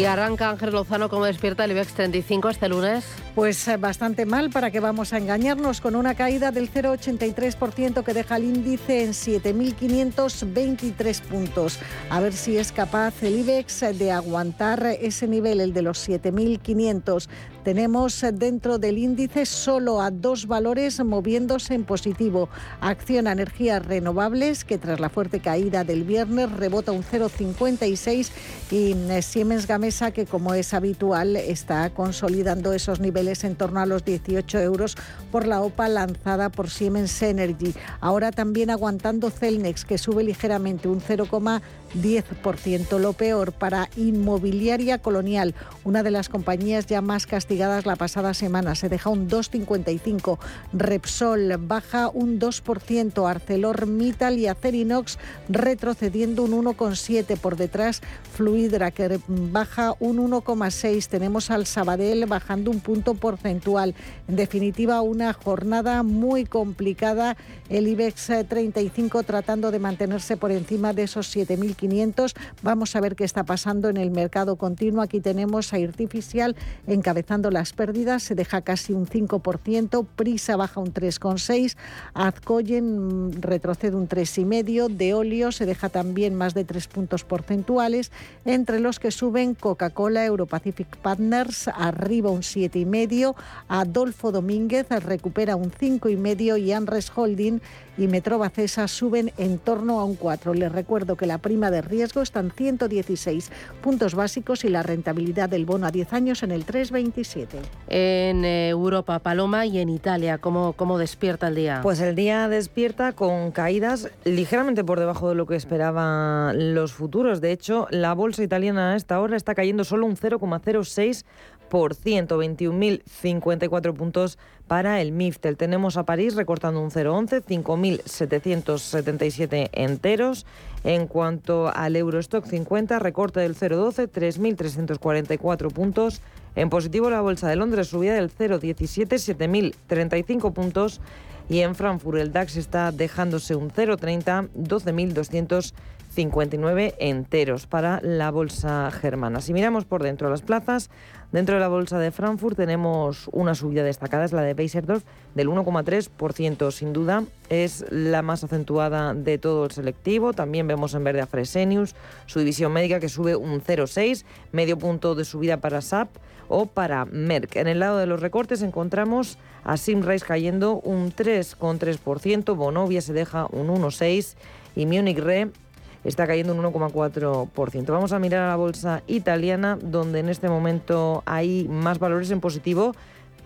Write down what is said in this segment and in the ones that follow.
Y arranca Ángel Lozano como despierta el IBEX 35 este lunes. Pues eh, bastante mal, para que vamos a engañarnos, con una caída del 0,83% que deja el índice en 7.523 puntos. A ver si es capaz el IBEX de aguantar ese nivel, el de los 7.500. Tenemos dentro del índice solo a dos valores moviéndose en positivo. Acción energías renovables, que tras la fuerte caída del viernes rebota un 0,56 y eh, Siemens Gamesa, que como es habitual está consolidando esos niveles en torno a los 18 euros por la OPA lanzada por Siemens Energy. Ahora también aguantando Celnex, que sube ligeramente un 0,10%. Lo peor para Inmobiliaria Colonial, una de las compañías ya más castigadas la pasada semana. Se deja un 2,55. Repsol baja un 2%. ArcelorMittal y Acerinox retrocediendo un 1,7%. Por detrás, Fluidra, que baja un 1,6%. Tenemos al Sabadell bajando un punto porcentual. En definitiva, una jornada muy complicada. El IBEX 35 tratando de mantenerse por encima de esos 7.500. Vamos a ver qué está pasando en el mercado continuo. Aquí tenemos a Artificial encabezando las pérdidas. Se deja casi un 5%. Prisa baja un 3,6%. Azcoyen retrocede un 3,5%. De óleo se deja también más de 3 puntos porcentuales. Entre los que suben Coca-Cola, Europacific Partners, arriba un 7,5%. Adolfo Domínguez recupera un 5,5% y Anres Holding y Metrobacesa suben en torno a un 4. Les recuerdo que la prima de riesgo está en 116 puntos básicos y la rentabilidad del bono a 10 años en el 3,27. En Europa, Paloma, y en Italia, ¿cómo, ¿cómo despierta el día? Pues el día despierta con caídas ligeramente por debajo de lo que esperaban los futuros. De hecho, la bolsa italiana a esta hora está cayendo solo un 0,06 por 121.054 puntos para el MIFTEL. Tenemos a París recortando un 0,11, 5.777 enteros. En cuanto al Eurostock 50, recorte del 0,12, 3.344 puntos. En positivo la Bolsa de Londres subida del 0,17, 7.035 puntos. Y en Frankfurt el DAX está dejándose un 0,30, 12.200 59 enteros para la bolsa germana. Si miramos por dentro de las plazas, dentro de la bolsa de Frankfurt tenemos una subida destacada, es la de Beiserdorf, del 1,3%. Sin duda es la más acentuada de todo el selectivo. También vemos en verde a Fresenius, su división médica que sube un 0,6, medio punto de subida para SAP o para Merck. En el lado de los recortes encontramos a Simrise cayendo un 3,3%, Bonovia se deja un 1,6% y Munich Re está cayendo un 1,4%. Vamos a mirar a la bolsa italiana, donde en este momento hay más valores en positivo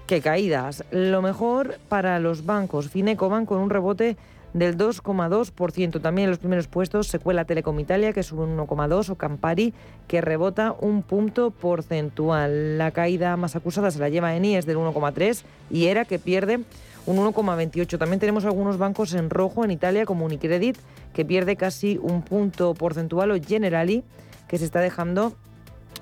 que caídas. Lo mejor para los bancos. Fineco van con un rebote del 2,2%. También en los primeros puestos se cuela Telecom Italia, que sube un 1,2%, o Campari, que rebota un punto porcentual. La caída más acusada se la lleva Eni, del 1,3%, y ERA, que pierde un 1,28. También tenemos algunos bancos en rojo en Italia, como Unicredit, que pierde casi un punto porcentual, o Generali, que se está dejando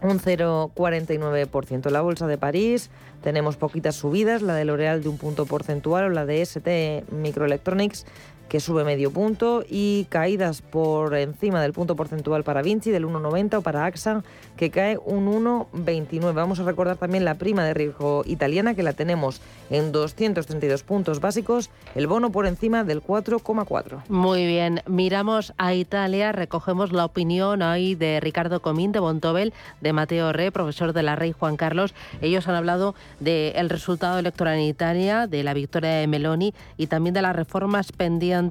un 0,49%. La bolsa de París tenemos poquitas subidas, la de L'Oreal de un punto porcentual o la de ST Microelectronics que sube medio punto y caídas por encima del punto porcentual para Vinci del 1,90 o para AXA que cae un 1,29. Vamos a recordar también la prima de riesgo italiana que la tenemos en 232 puntos básicos, el bono por encima del 4,4. Muy bien, miramos a Italia, recogemos la opinión ahí de Ricardo Comín de Bontobel, de Mateo Re, profesor de la Rey Juan Carlos. Ellos han hablado del resultado electoral en Italia, de la victoria de Meloni y también de las reformas pendientes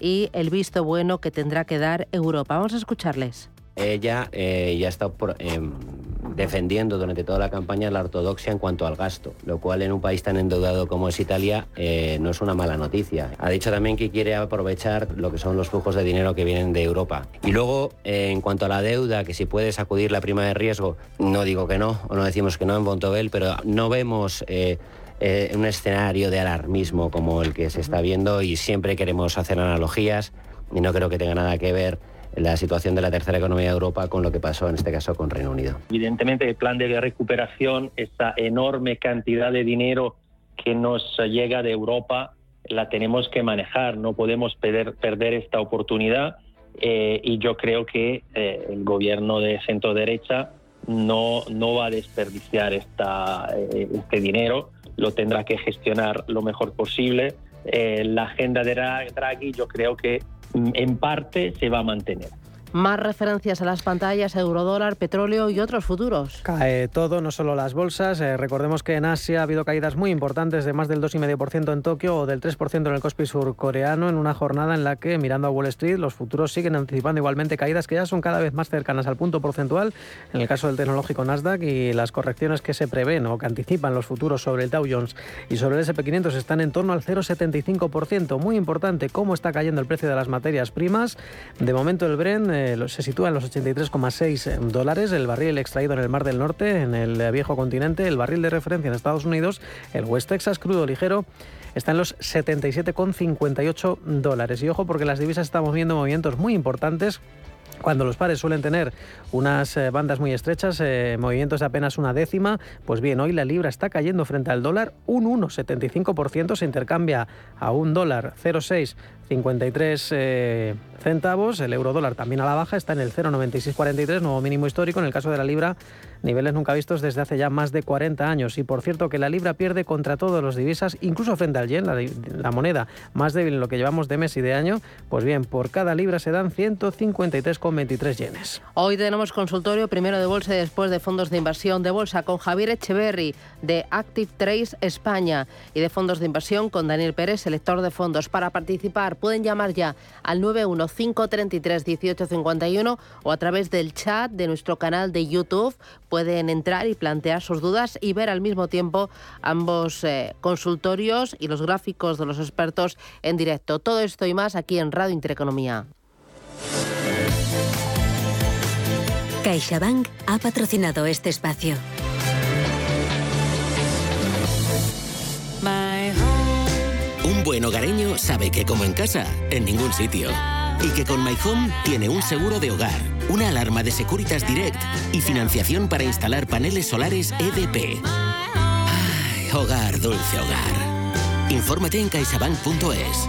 y el visto bueno que tendrá que dar Europa. Vamos a escucharles. Ella eh, ya está por, em, defendiendo durante toda la campaña la ortodoxia en cuanto al gasto, lo cual en un país tan endeudado como es Italia eh, no es una mala noticia. Ha dicho también que quiere aprovechar lo que son los flujos de dinero que vienen de Europa. Y luego, eh, en cuanto a la deuda, que si puede sacudir la prima de riesgo, no digo que no, o no decimos que no en Bontobel, pero no vemos... Eh, un escenario de alarmismo como el que se está viendo y siempre queremos hacer analogías y no creo que tenga nada que ver la situación de la tercera economía de Europa con lo que pasó en este caso con Reino Unido. Evidentemente el plan de recuperación, esa enorme cantidad de dinero que nos llega de Europa, la tenemos que manejar, no podemos perder, perder esta oportunidad eh, y yo creo que eh, el gobierno de centro derecha no, no va a desperdiciar esta, eh, este dinero, lo tendrá que gestionar lo mejor posible. la agenda de Draghi yo creo que en parte se va a mantener. Más referencias a las pantallas, eurodólar, petróleo y otros futuros. Cae todo, no solo las bolsas. Eh, recordemos que en Asia ha habido caídas muy importantes de más del 2,5% en Tokio o del 3% en el Kospi surcoreano en una jornada en la que, mirando a Wall Street, los futuros siguen anticipando igualmente caídas que ya son cada vez más cercanas al punto porcentual en el caso del tecnológico Nasdaq y las correcciones que se prevén o que anticipan los futuros sobre el Dow Jones y sobre el SP500 están en torno al 0,75%. Muy importante cómo está cayendo el precio de las materias primas. De momento el Bren eh, se sitúa en los 83,6 eh, dólares. El barril extraído en el Mar del Norte, en el eh, viejo continente, el barril de referencia en Estados Unidos, el West Texas crudo ligero, está en los 77,58 dólares. Y ojo porque las divisas estamos viendo movimientos muy importantes cuando los pares suelen tener unas eh, bandas muy estrechas, movimientos de apenas una décima, pues bien, hoy la libra está cayendo frente al dólar un 1,75%, se intercambia a un dólar 0,653 eh, centavos, el euro dólar también a la baja, está en el 0,9643, nuevo mínimo histórico, en el caso de la libra niveles nunca vistos desde hace ya más de 40 años. Y por cierto que la libra pierde contra todos los divisas, incluso frente al yen, la, moneda más débil en lo que llevamos de mes y de año. Pues bien, por cada libra se dan 153,23 yenes. Hoy tenemos consultorio primero de bolsa y después de fondos de inversión de bolsa con Javier Echeverry de Active Trace España y de fondos de inversión con Daniel Pérez, selector de fondos. Para participar pueden llamar ya al 915331851 o a través del chat de nuestro canal de YouTube pueden entrar y plantear sus dudas y ver al mismo tiempo ambos eh, consultorios y los gráficos de los expertos en directo. Todo esto y más aquí en Radio Intereconomía. CaixaBank ha patrocinado este espacio. Buen hogareño sabe que como en casa, en ningún sitio y que con My Home tiene un seguro de hogar, una alarma de Securitas Direct y financiación para instalar paneles solares EDP. Ay, hogar, dulce hogar. Infórmate en caixabank.es.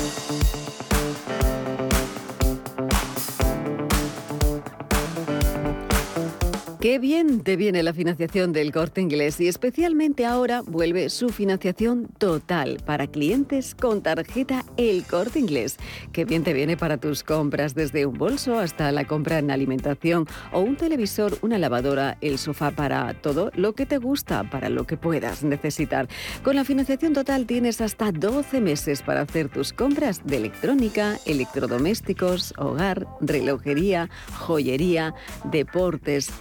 Qué bien te viene la financiación del corte inglés y especialmente ahora vuelve su financiación total para clientes con tarjeta El corte inglés. Qué bien te viene para tus compras desde un bolso hasta la compra en alimentación o un televisor, una lavadora, el sofá para todo lo que te gusta, para lo que puedas necesitar. Con la financiación total tienes hasta 12 meses para hacer tus compras de electrónica, electrodomésticos, hogar, relojería, joyería, deportes,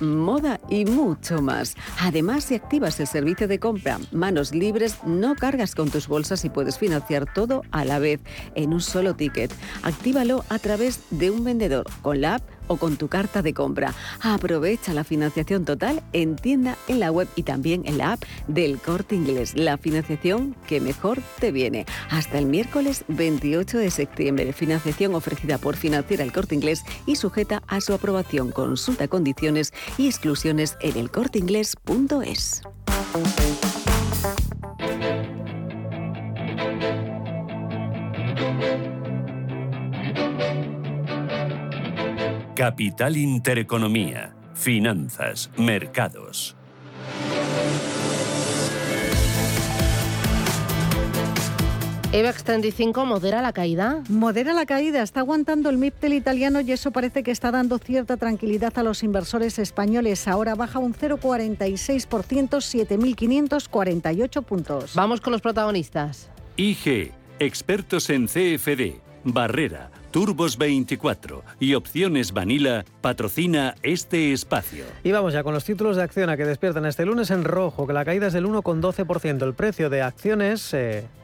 y mucho más. Además, si activas el servicio de compra manos libres, no cargas con tus bolsas y puedes financiar todo a la vez en un solo ticket. Actívalo a través de un vendedor con la app o con tu carta de compra. Aprovecha la financiación total en tienda, en la web y también en la app del Corte Inglés. La financiación que mejor te viene. Hasta el miércoles 28 de septiembre. Financiación ofrecida por Financiera el Corte Inglés y sujeta a su aprobación. Consulta condiciones y exclusiones en elcorteinglés.es. Capital Intereconomía, Finanzas, Mercados. EVEX 35 modera la caída. Modera la caída, está aguantando el MIPTEL italiano y eso parece que está dando cierta tranquilidad a los inversores españoles. Ahora baja un 0,46%, 7.548 puntos. Vamos con los protagonistas. IG, expertos en CFD, Barrera, Turbos 24 y Opciones Vanilla patrocina este espacio. Y vamos ya con los títulos de acción a que despiertan este lunes en rojo, que la caída es del 1,12%. El precio de acciones,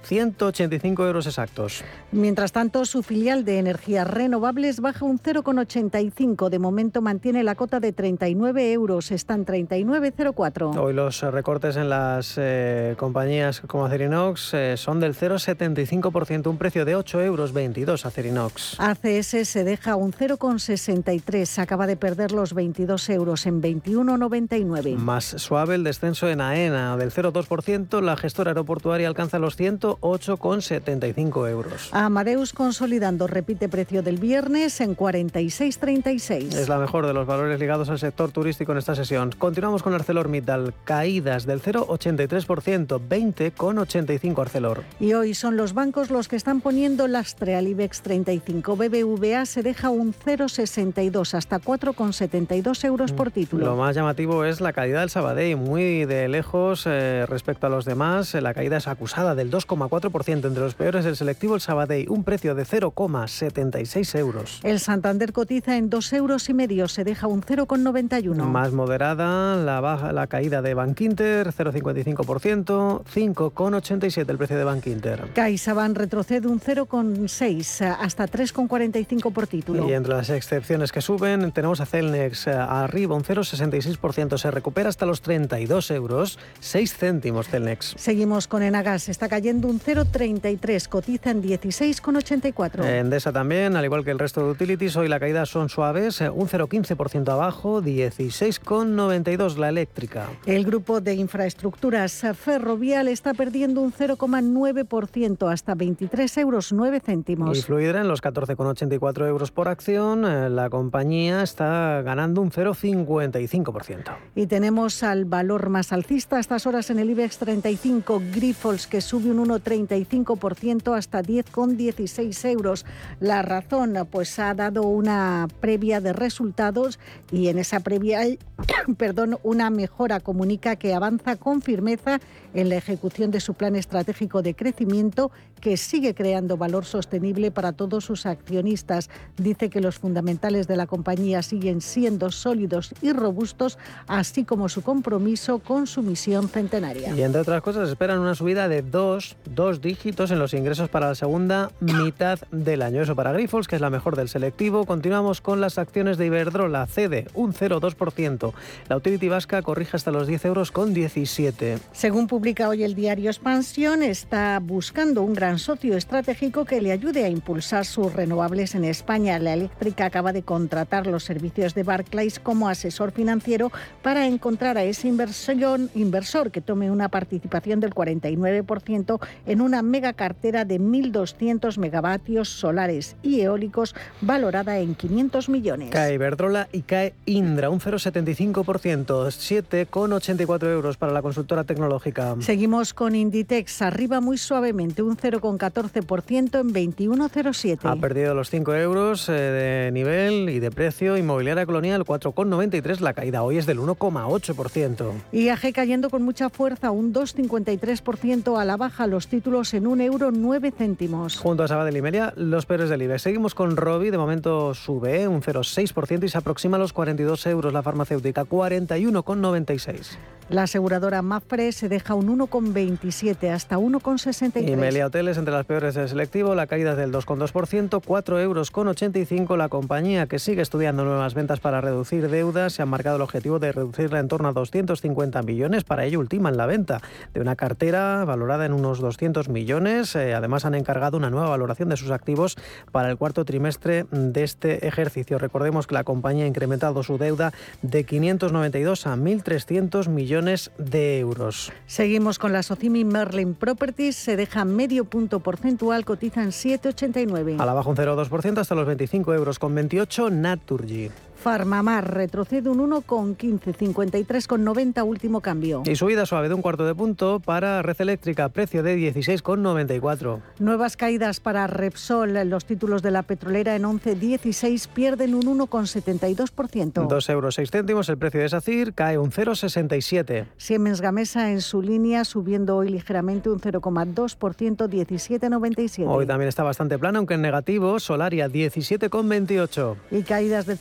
185 eh, euros exactos. Mientras tanto, su filial de energías renovables baja un 0,85. De momento mantiene la cota de 39 euros. Están 39,04. Hoy los recortes en las eh, compañías como Acerinox eh, son del 0,75%, un precio de 8 euros 22 Acerinox. ACS se deja un 0,63. Acaba de perder los 22 euros en 21,99. Más suave el descenso en AENA del 0,2%. La gestora aeroportuaria alcanza los 108,75 euros. Amadeus consolidando repite precio del viernes en 46,36. Es la mejor de los valores ligados al sector turístico en esta sesión. Continuamos con ArcelorMittal. Caídas del 0,83%, 20,85 Arcelor. Y hoy son los bancos los que están poniendo lastre al IBEX 35. BBVA se deja un 0,62 hasta 4,72 euros por título. Lo más llamativo es la caída del Sabadell, muy de lejos eh, respecto a los demás. La caída es acusada del 2,4%. Entre los peores el selectivo el Sabadell, un precio de 0,76 euros. El Santander cotiza en 2 euros y medio, se deja un 0,91. Más moderada la, baja, la caída de Bankinter, 0,55%, 5,87 el precio de Bankinter. CaixaBank retrocede un 0,6 hasta 3,45 por título. Y entre las excepciones que suben tenemos a Celnex eh, arriba un 0,66%, se recupera hasta los 32 euros, 6 céntimos Celnex. Seguimos con Enagas, está cayendo un 0,33, cotiza en 16,84. Endesa también, al igual que el resto de utilities, hoy la caída son suaves, eh, un 0,15% abajo, 16,92 la eléctrica. El grupo de infraestructuras ferrovial está perdiendo un 0,9% hasta 23 euros 9 céntimos. Y Fluidra en los 14,84 euros por acción, eh, la compañía está ganando un 0,55%. Y tenemos al valor más alcista a estas horas en el IBEX 35, Grifols, que sube un 1,35% hasta 10,16 euros. La razón, pues ha dado una previa de resultados y en esa previa hay, perdón, una mejora. Comunica que avanza con firmeza en la ejecución de su plan estratégico de crecimiento que sigue creando valor sostenible para todos sus accionistas. Dice que los fundamentales de la compañía siguen siendo sólidos y robustos, así como su compromiso con su misión centenaria. Y entre otras cosas, esperan una subida de dos, dos dígitos en los ingresos para la segunda mitad del año. Eso para Grifols, que es la mejor del selectivo. Continuamos con las acciones de Iberdrola, cede un 0,2%. La utility vasca corrige hasta los 10 euros con 17. Según publica hoy el diario Expansión, está buscando un gran socio estratégico que le ayude a impulsar sus renovables en España. La eléctrica acaba de contratar los servicios de Barclays como asesor financiero para encontrar a ese inversión, inversor que tome una participación del 49% en una mega cartera de 1.200 megavatios solares y eólicos valorada en 500 millones. Cae Iberdrola y cae Indra, un 0,75%, 7,84 euros para la consultora tecnológica. Seguimos con Inditex, arriba muy suavemente, un 0,14% en 21,07. Perdido los 5 euros eh, de nivel y de precio. Inmobiliaria Colonial 4,93. La caída hoy es del 1,8%. IAG cayendo con mucha fuerza, un 2,53% a la baja. Los títulos en 1 euro 9 céntimos. Junto a Sabadell y Melia, los peores del IBEX. Seguimos con Robi. De momento sube eh, un 0,6% y se aproxima a los 42 euros la farmacéutica. 41,96. La aseguradora Mafre se deja un 1,27 hasta 1,63. Y Melia Hoteles entre las peores del selectivo, la caída es del 2,2%, 4 euros con 85. La compañía que sigue estudiando nuevas ventas para reducir deudas se ha marcado el objetivo de reducirla en torno a 250 millones. Para ello ultiman la venta de una cartera valorada en unos 200 millones. Eh, además han encargado una nueva valoración de sus activos para el cuarto trimestre de este ejercicio. Recordemos que la compañía ha incrementado su deuda de 592 a 1.300 millones de euros. Seguimos con la Socimi Merlin Properties, se deja medio punto porcentual, cotizan 7,89. A la baja un 0,2% hasta los 25 euros con 28 Naturgy. Farmamar retrocede un 1,15, 53,90 último cambio. Y subida suave de un cuarto de punto para Red Eléctrica, precio de 16,94. Nuevas caídas para Repsol. Los títulos de la petrolera en 11,16 pierden un 1,72%. 2 euros 6 céntimos el precio de SACIR, cae un 0,67. Siemens Gamesa en su línea subiendo hoy ligeramente un 0,2%, 17,97. Hoy también está bastante plano, aunque en negativo, Solaria 17,28. Y caídas de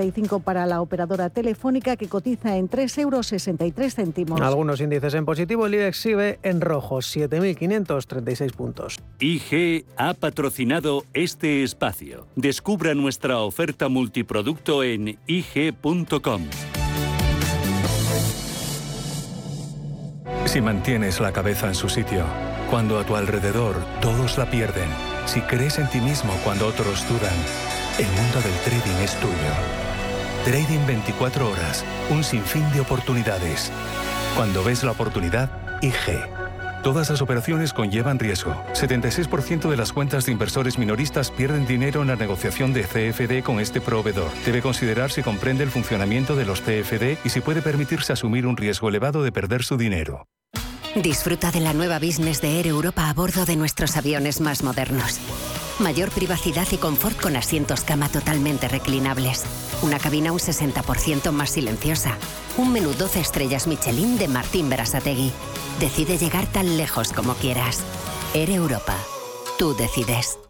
0,75 para la operadora telefónica que cotiza en 3,63 euros. Algunos índices en positivo, el IBEX sigue en rojo, 7.536 puntos. IG ha patrocinado este espacio. Descubra nuestra oferta multiproducto en IG.com. Si mantienes la cabeza en su sitio, cuando a tu alrededor todos la pierden, si crees en ti mismo cuando otros dudan, el mundo del trading es tuyo. Trading 24 horas, un sinfín de oportunidades. Cuando ves la oportunidad, IG. Todas las operaciones conllevan riesgo. 76% de las cuentas de inversores minoristas pierden dinero en la negociación de CFD con este proveedor. Debe considerar si comprende el funcionamiento de los CFD y si puede permitirse asumir un riesgo elevado de perder su dinero. Disfruta de la nueva business de Air Europa a bordo de nuestros aviones más modernos. Mayor privacidad y confort con asientos cama totalmente reclinables. Una cabina un 60% más silenciosa. Un menú 12 estrellas Michelin de Martín Berasategui. Decide llegar tan lejos como quieras. Air Europa. Tú decides.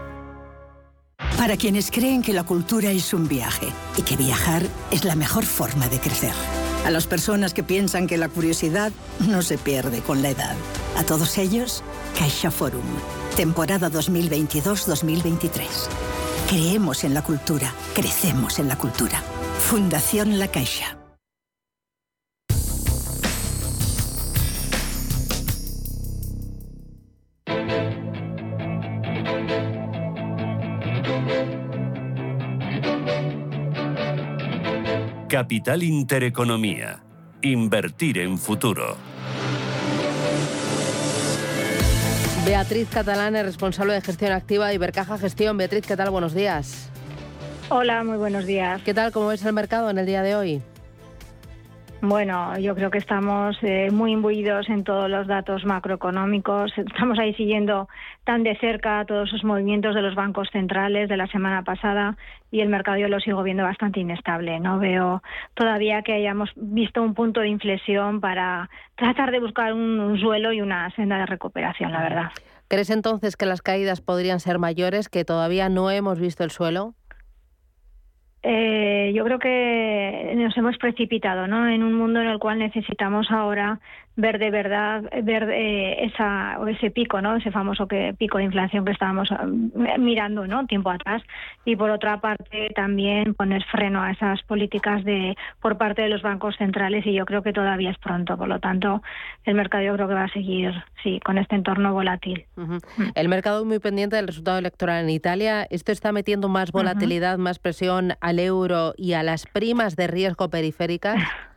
Para quienes creen que la cultura es un viaje y que viajar es la mejor forma de crecer. A las personas que piensan que la curiosidad no se pierde con la edad. A todos ellos, Caixa Forum. Temporada 2022-2023. Creemos en la cultura, crecemos en la cultura. Fundación La Caixa. Capital Intereconomía. Invertir en futuro. Beatriz Catalán es responsable de gestión activa de Ibercaja Gestión. Beatriz, ¿qué tal? Buenos días. Hola, muy buenos días. ¿Qué tal? ¿Cómo ves el mercado en el día de hoy? Bueno, yo creo que estamos eh, muy imbuidos en todos los datos macroeconómicos. Estamos ahí siguiendo tan de cerca todos esos movimientos de los bancos centrales de la semana pasada y el mercado yo lo sigo viendo bastante inestable. No veo todavía que hayamos visto un punto de inflexión para tratar de buscar un, un suelo y una senda de recuperación, la verdad. ¿Crees entonces que las caídas podrían ser mayores, que todavía no hemos visto el suelo? Eh, yo creo que nos hemos precipitado ¿no? en un mundo en el cual necesitamos ahora ver de verdad ver eh, esa o ese pico, ¿no? Ese famoso que, pico de inflación que estábamos eh, mirando, ¿no? Tiempo atrás y por otra parte también poner freno a esas políticas de por parte de los bancos centrales y yo creo que todavía es pronto, por lo tanto el mercado yo creo que va a seguir sí con este entorno volátil. El mercado muy pendiente del resultado electoral en Italia. Esto está metiendo más volatilidad, más presión al euro y a las primas de riesgo periféricas.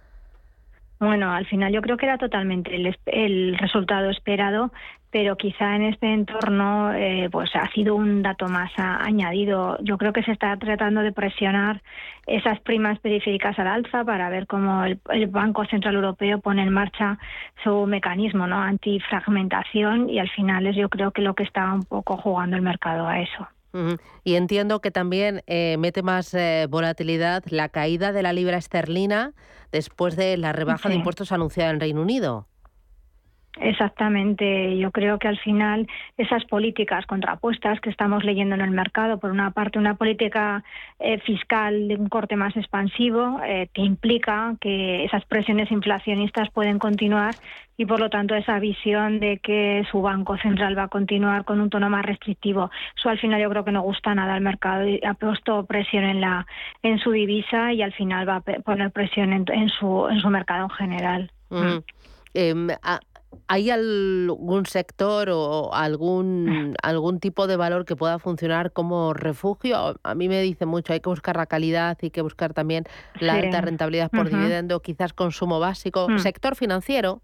Bueno, al final yo creo que era totalmente el, el resultado esperado, pero quizá en este entorno eh, pues ha sido un dato más añadido. Yo creo que se está tratando de presionar esas primas periféricas al alza para ver cómo el, Banco Central Europeo pone en marcha su mecanismo no antifragmentación y al final es yo creo que lo que está un poco jugando el mercado a eso. Y entiendo que también eh, mete más eh, volatilidad la caída de la libra esterlina después de la rebaja de impuestos anunciada en Reino Unido. Exactamente. Yo creo que al final esas políticas contrapuestas que estamos leyendo en el mercado, por una parte una política eh, fiscal de un corte más expansivo, eh, que implica que esas presiones inflacionistas pueden continuar y por lo tanto esa visión de que su banco central va a continuar con un tono más restrictivo. Eso al final yo creo que no gusta nada al mercado y ha puesto presión en la en su divisa y al final va a poner presión en, su en su mercado en general. Mm. Em, ¿Hay algún sector o algún, algún tipo de valor que pueda funcionar como refugio? A mí me dice mucho, hay que buscar la calidad, hay que buscar también la alta rentabilidad por dividendo, quizás consumo básico, mm. sector financiero.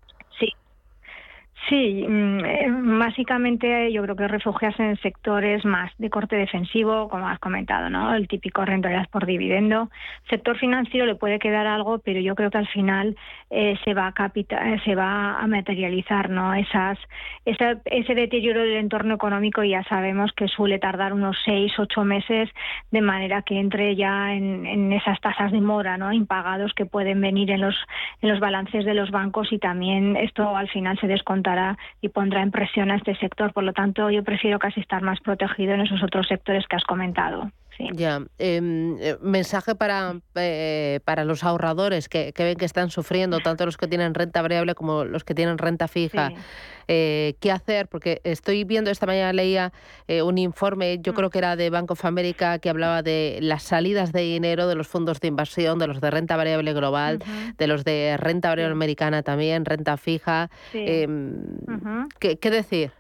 Sí, mm, eh, básicamente yo creo que refugiarse en sectores más de corte defensivo, como has comentado, ¿no? El típico rentabilidad por dividendo. Sector financiero le puede quedar algo, pero yo creo que al final eh, se va a capital, se va a materializar, ¿no? Esas, ese deterioro del entorno económico ya sabemos que suele tardar unos seis, ocho meses, de manera que entre ya en, en esas tasas de mora, ¿no? Impagados que pueden venir en los en los balances de los bancos y también esto al final se y pondrá en presión a este sector. Por lo tanto, yo prefiero casi estar más protegido en esos otros sectores que has comentado. Ya, em, eh, mensaje para, eh, para los ahorradores que, ven que están sufriendo, tanto los que tienen renta variable como los que tienen renta fija. Eh, ¿Qué hacer? Porque estoy viendo, esta mañana leía un informe, yo mm. creo que era de Bank of America, que hablaba de las salidas de dinero de los fondos de inversión, de los de renta variable global, de los de renta variable americana también, renta fija. Em, ¿Qué decir?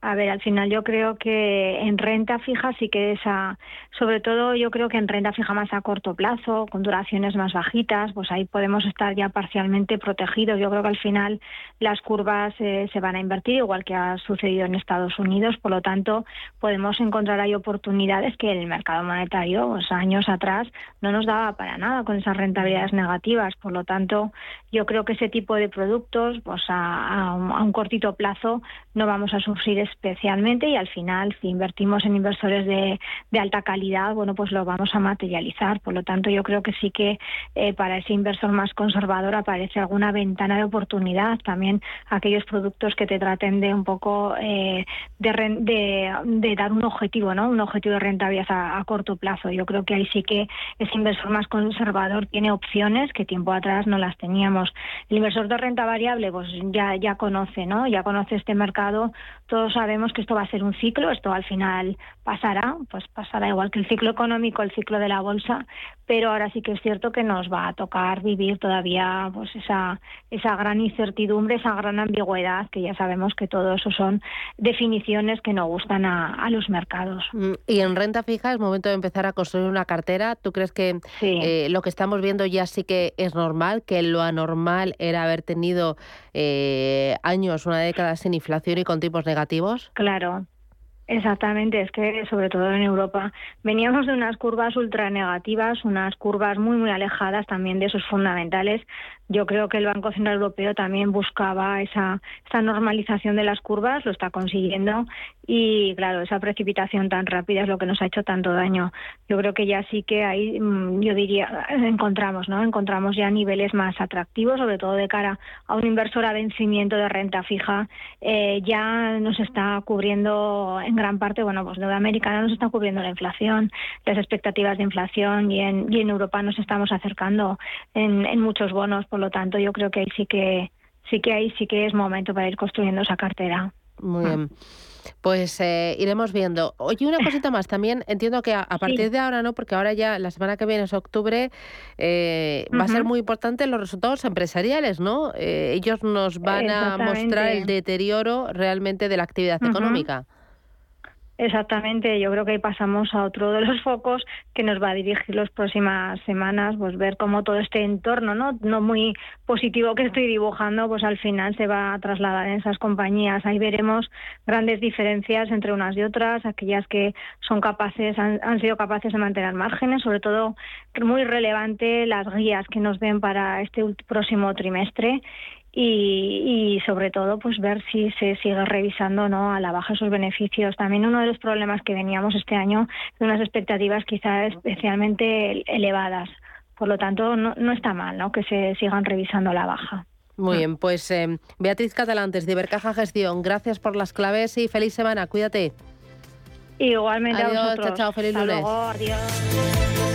A ver, al final yo creo que en renta fija sí que esa, sobre todo yo creo que en renta fija más a corto plazo, con duraciones más bajitas, pues ahí podemos estar ya parcialmente protegidos. Yo creo que al final las curvas eh, se van a invertir, igual que ha sucedido en Estados Unidos, por lo tanto podemos encontrar ahí oportunidades que el mercado monetario, pues, años atrás, no nos daba para nada con esas rentabilidades negativas. Por lo tanto, yo creo que ese tipo de productos, pues a, a un cortito plazo, no vamos a sufrir especialmente y al final si invertimos en inversores de, de, alta calidad, bueno, pues lo vamos a materializar. Por lo tanto, yo creo que sí que eh, para ese inversor más conservador aparece alguna ventana de oportunidad. También aquellos productos que te traten de un poco eh, de, de, dar un objetivo, ¿no? Un objetivo de rentabilidad a, a, corto plazo. Yo creo que ahí sí que ese inversor más conservador tiene opciones que tiempo atrás no las teníamos. El inversor de renta variable, pues ya, ya conoce, ¿no? Ya conoce este mercado. Todos sabemos que esto va a ser un ciclo, esto al final pasará, pues pasará igual que el ciclo económico, el ciclo de la bolsa, pero ahora sí que es cierto que nos va a tocar vivir todavía pues esa, esa gran incertidumbre, esa gran ambigüedad, que ya sabemos que todo eso son definiciones que no gustan a, los mercados. Mm, y en renta fija es momento de empezar a construir una cartera. ¿Tú crees que eh, lo que estamos viendo ya sí que es normal, que lo anormal era haber tenido eh, años, una década sin inflación y con tipos negativos? Claro, Exactamente, es que sobre todo en Europa veníamos de unas curvas ultra negativas, unas curvas muy muy alejadas también de esos fundamentales yo creo que el Banco Central Europeo también buscaba esa, esa normalización de las curvas, lo está consiguiendo y claro, esa precipitación tan rápida es lo que nos ha hecho tanto daño. Yo creo que ya sí que ahí, mm, yo diría, encontramos, ¿no? Encontramos ya niveles más atractivos, sobre todo de cara a un inversor a vencimiento de renta fija. Eh, ya nos está cubriendo en gran parte, bueno, pues deuda americana nos está cubriendo la inflación, las expectativas de inflación y en, y en Europa nos estamos acercando en, en muchos bonos. Por lo tanto, yo creo que ahí sí que sí que ahí sí que es momento para ir construyendo esa cartera. Muy bien. Pues eh, iremos viendo. Oye, una cosita más. También entiendo que a, partir de ahora, ¿no? Porque ahora ya la semana que viene es octubre, eh, va a ser muy importante los resultados empresariales, ¿no? Eh, ellos nos van a mostrar el deterioro realmente de la actividad económica. Exactamente, yo creo que pasamos a otro de los focos que nos va a dirigir las próximas semanas, pues ver cómo todo este entorno, ¿no? No muy positivo que estoy dibujando, pues al final se va a trasladar en esas compañías. Ahí veremos grandes diferencias entre unas y otras, aquellas que son capaces, han, han sido capaces de mantener márgenes, sobre todo muy relevante las guías que nos den para este próximo trimestre y, sobre todo pues ver si se sigue revisando no a la baja sus beneficios. También uno de los problemas que veníamos este año de unas expectativas quizás especialmente elevadas. Por lo tanto, no, no está mal ¿no? que se sigan revisando a la baja. Muy bien, pues eh, Beatriz Catalantes de Ibercaja Gestión, gracias por las claves y feliz semana, cuídate. Igualmente adiós, a vosotros. Chao, chao, feliz lunes. adiós.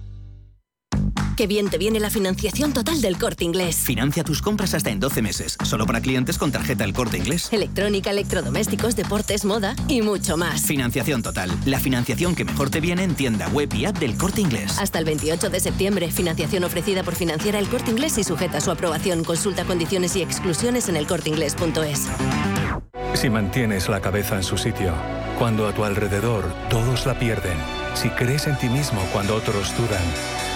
Qué bien te viene la financiación total del corte inglés. Financia tus compras hasta en 12 meses, solo para clientes con tarjeta El Corte Inglés. Electrónica, electrodomésticos, deportes, moda y mucho más. Financiación total, la financiación que mejor te viene en tienda web y app del Corte Inglés. Hasta el 28 de septiembre, financiación ofrecida por Financiera El Corte Inglés y sujeta a su aprobación. Consulta condiciones y exclusiones en elcorteinglés.es. Si mantienes la cabeza en su sitio, cuando a tu alrededor todos la pierden, si crees en ti mismo cuando otros dudan,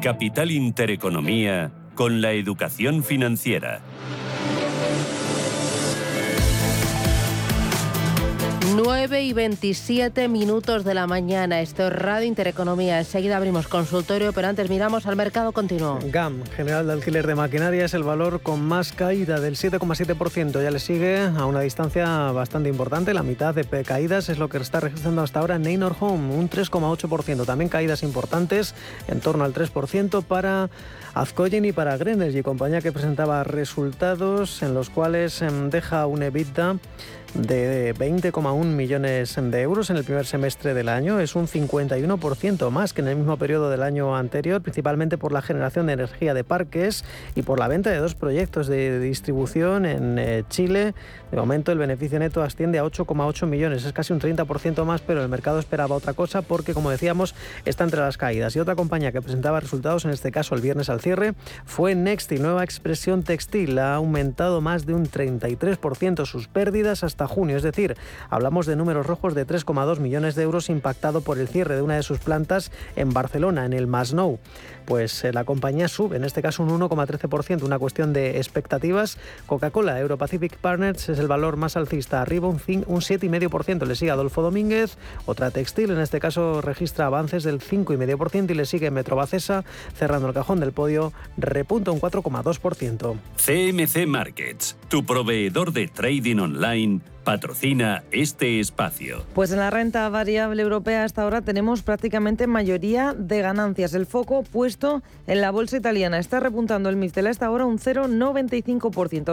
Capital Intereconomía con la educación financiera. 9 y 27 minutos de la mañana. Esto es Radio Intereconomía. Enseguida abrimos consultorio, pero antes miramos al mercado continuo. GAM, General de Alquiler de Maquinaria, es el valor con más caída del 7,7%. Ya le sigue a una distancia bastante importante. La mitad de caídas es lo que está registrando hasta ahora Neynor Home, un 3,8%. También caídas importantes, en torno al 3% para Azcoyen y para Grenergy, compañía que presentaba resultados en los cuales em, deja un EBITDA de 20,1 millones de euros en el primer semestre del año. Es un 51% más que en el mismo periodo del año anterior, principalmente por la generación de energía de parques y por la venta de dos proyectos de distribución en eh, Chile. De momento el beneficio neto asciende a 8,8 millones. Es casi un 30% más, pero el mercado esperaba otra cosa porque, como decíamos, está entre las caídas. Y otra compañía que presentaba resultados, en este caso el viernes al cierre, fue Nexti, nueva expresión textil. Ha aumentado más de un 33% sus pérdidas hasta junio. Es decir, hablamos de números rojos de 3,2 millones de euros impactado por el cierre de una de sus plantas en Barcelona, en el Masnou. Pues eh, la compañía sube, en este caso un 1,13%, una cuestión de expectativas. Coca-Cola, Europacific Partners, es el valor más alcista, arriba un, un 7,5%. Le sigue Adolfo Domínguez, otra textil, en este caso registra avances del 5,5% y le sigue Metrobacesa, cerrando el cajón del podio, repunta un 4,2%. CMC Markets, tu proveedor de trading online patrocina este espacio. Pues en la renta variable europea hasta ahora tenemos prácticamente mayoría de ganancias. El foco puesto en la bolsa italiana. Está repuntando el MIFTEL hasta ahora un 0,95%,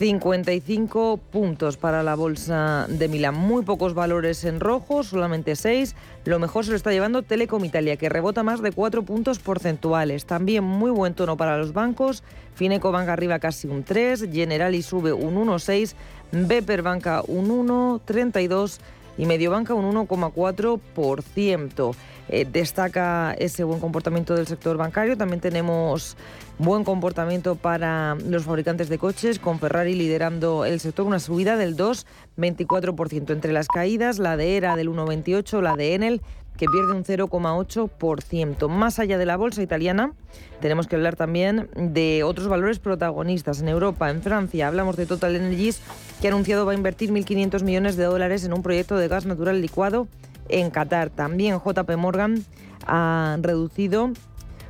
21.255 puntos para la bolsa de Milán. Muy pocos valores en rojo, solamente 6. Lo mejor se lo está llevando Telecom Italia, que rebota más de 4 puntos porcentuales. También muy buen tono para los bancos. Fineco Banca arriba casi un 3, Generali sube un 1,6, Beper Banca un 1,32 y Mediobanca un 1,4%. Eh, destaca ese buen comportamiento del sector bancario. También tenemos buen comportamiento para los fabricantes de coches, con Ferrari liderando el sector, una subida del 2,24%. Entre las caídas, la de ERA del 1,28%, la de Enel que pierde un 0,8%. Más allá de la bolsa italiana, tenemos que hablar también de otros valores protagonistas. En Europa, en Francia, hablamos de Total Energies, que ha anunciado va a invertir 1.500 millones de dólares en un proyecto de gas natural licuado en Qatar. También JP Morgan ha reducido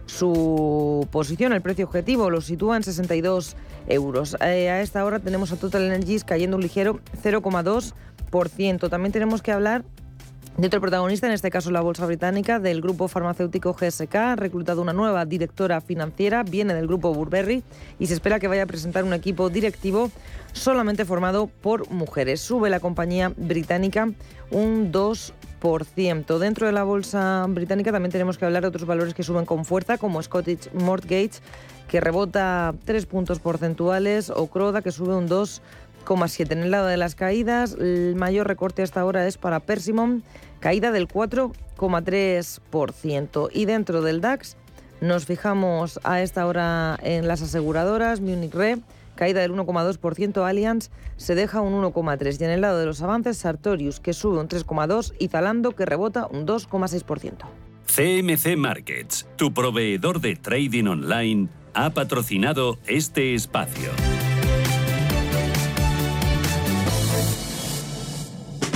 su posición, el precio objetivo lo sitúa en 62 euros. Eh, a esta hora tenemos a Total Energies cayendo un ligero 0,2%. También tenemos que hablar de otro protagonista, en este caso la bolsa británica, del grupo farmacéutico GSK, ha reclutado una nueva directora financiera, viene del grupo Burberry y se espera que vaya a presentar un equipo directivo solamente formado por mujeres. Sube la compañía británica un 2%. Dentro de la bolsa británica también tenemos que hablar de otros valores que suben con fuerza, como Scottish Mortgage, que rebota 3 puntos porcentuales, o Croda, que sube un 2%. En el lado de las caídas, el mayor recorte hasta ahora es para Persimon, caída del 4,3%. Y dentro del DAX nos fijamos a esta hora en las aseguradoras, Munich Re, caída del 1,2%, Allianz se deja un 1,3%. Y en el lado de los avances, Sartorius, que sube un 3,2% y Zalando, que rebota un 2,6%. CMC Markets, tu proveedor de trading online, ha patrocinado este espacio.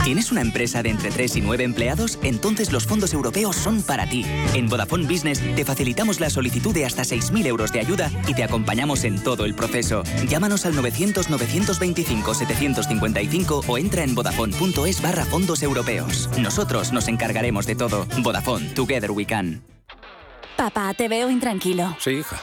¿Tienes una empresa de entre 3 y 9 empleados? Entonces los fondos europeos son para ti. En Vodafone Business te facilitamos la solicitud de hasta 6.000 euros de ayuda y te acompañamos en todo el proceso. Llámanos al 900-925-755 o entra en vodafone.es barra fondos europeos. Nosotros nos encargaremos de todo. Vodafone, Together We Can. Papá, te veo intranquilo. Sí, hija.